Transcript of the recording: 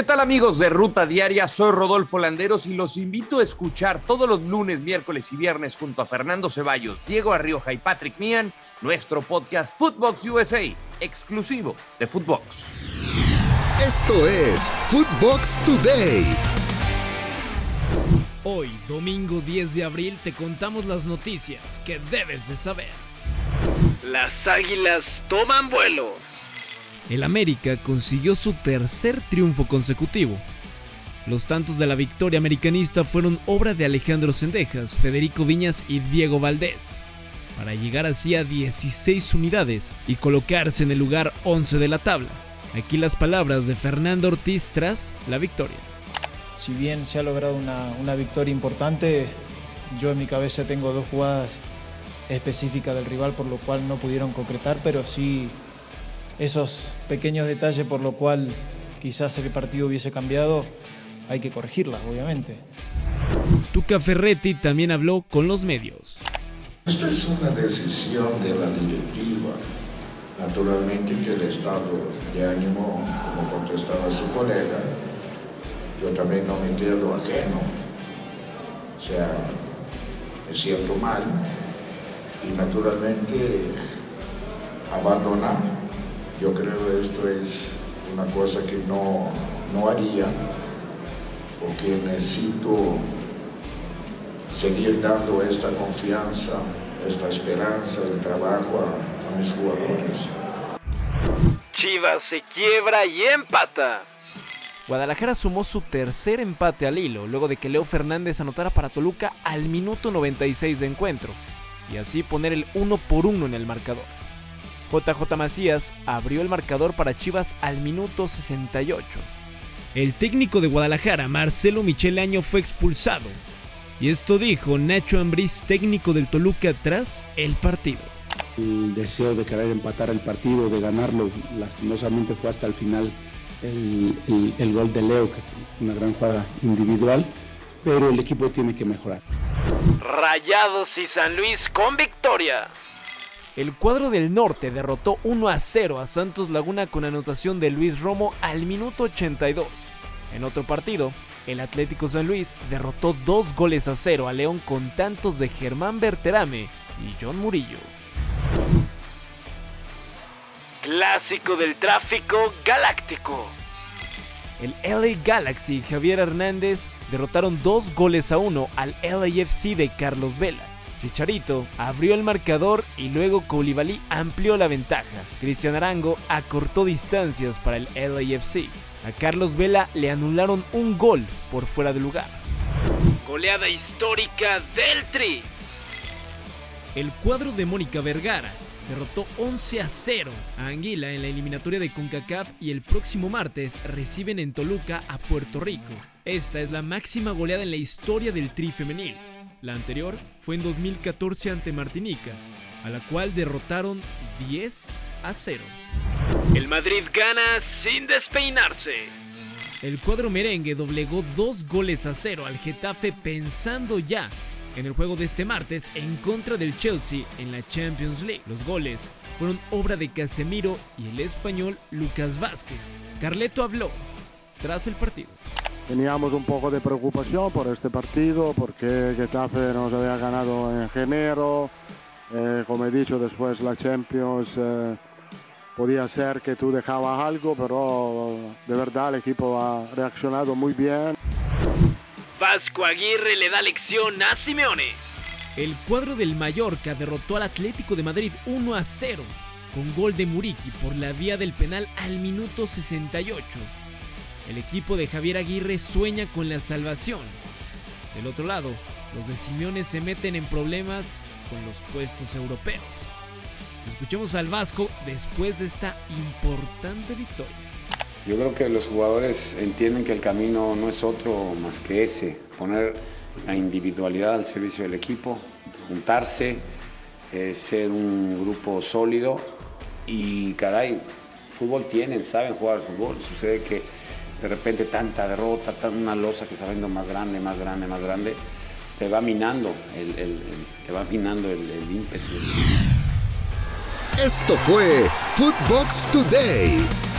¿Qué tal amigos de Ruta Diaria? Soy Rodolfo Landeros y los invito a escuchar todos los lunes, miércoles y viernes junto a Fernando Ceballos, Diego Arrioja y Patrick Mian nuestro podcast Footbox USA, exclusivo de Footbox. Esto es Footbox Today. Hoy, domingo 10 de abril, te contamos las noticias que debes de saber. Las águilas toman vuelo. El América consiguió su tercer triunfo consecutivo. Los tantos de la victoria americanista fueron obra de Alejandro Sendejas, Federico Viñas y Diego Valdés, para llegar así a 16 unidades y colocarse en el lugar 11 de la tabla. Aquí las palabras de Fernando Ortiz tras la victoria. Si bien se ha logrado una, victoria importante, yo en mi cabeza tengo dos jugadas específicas del rival por lo cual no pudieron concretar, pero sí esos pequeños detalles por lo cual quizás el partido hubiese cambiado, hay que corregirlas, obviamente. Tuca Ferretti también habló con los medios. Esto es una decisión de la directiva. Naturalmente que el estado de ánimo, como contestaba su colega, yo también no me quedo ajeno. O sea, me siento mal y naturalmente abandonar. Yo creo que esto es una cosa que no, no haría porque necesito seguir dando esta confianza, esta esperanza, el trabajo a, a mis jugadores. Chivas se quiebra y empata. Guadalajara sumó su tercer empate al hilo, luego de que Leo Fernández anotara para Toluca al minuto 96 de encuentro, y así poner el 1 por 1 en el marcador. JJ Macías abrió el marcador para Chivas al minuto 68. El técnico de Guadalajara, Marcelo Michele Año, fue expulsado. Y esto dijo Nacho Ambriz, técnico del Toluca, tras el partido. El deseo de querer empatar el partido, de ganarlo, lastimosamente fue hasta el final el, gol de Leo, que una gran jugada individual, pero el equipo tiene que mejorar. Rayados y San Luis con victoria. El cuadro del norte derrotó 1 a 0 a Santos Laguna con anotación de Luis Romo al minuto 82. En otro partido, el Atlético San Luis derrotó 2 goles a 0 a León con tantos de Germán Berterame y John Murillo. Clásico del tráfico galáctico. El LA Galaxy y Javier Hernández derrotaron dos goles a uno al LAFC de Carlos Vela. Chicharito abrió el marcador y luego Koulibaly amplió la ventaja. Cristian Arango acortó distancias para el LAFC. A Carlos Vela le anularon un gol por fuera de lugar. Goleada histórica del Tri. El cuadro de Mónica Vergara derrotó 11 a 0 a Anguila en la eliminatoria de CONCACAF y el próximo martes reciben en Toluca a Puerto Rico. Esta es la máxima goleada en la historia del Tri femenil. La anterior fue en 2014 ante Martinica, a la cual derrotaron 10 a 0. El Madrid gana sin despeinarse. El cuadro merengue doblegó dos goles a cero al Getafe pensando ya en el juego de este martes en contra del Chelsea en la Champions League. Los goles fueron obra de Casemiro y el español Lucas Vázquez. Carleto habló tras el partido. Teníamos un poco de preocupación por este partido porque Getafe nos había ganado en enero. Eh, como he dicho, después la Champions eh, podía ser que tú dejabas algo, pero de verdad el equipo ha reaccionado muy bien. Vasco Aguirre le da lección a Simeone. El cuadro del Mallorca derrotó al Atlético de Madrid 1 a 0 con gol de Muriqui por la vía del penal al minuto 68. El equipo de Javier Aguirre sueña con la salvación. Del otro lado, los de Simeone se meten en problemas con los puestos europeos. Escuchemos al Vasco después de esta importante victoria. Yo creo que los jugadores entienden que el camino no es otro más que ese, poner la individualidad al servicio del equipo, juntarse, eh, ser un grupo sólido y caray, fútbol tienen, saben jugar fútbol. Sucede que de repente tanta derrota, tanta una losa que se va viendo más grande, más grande, más grande, te va minando el, te va minando el, el ímpetu. Esto fue Footbox Today.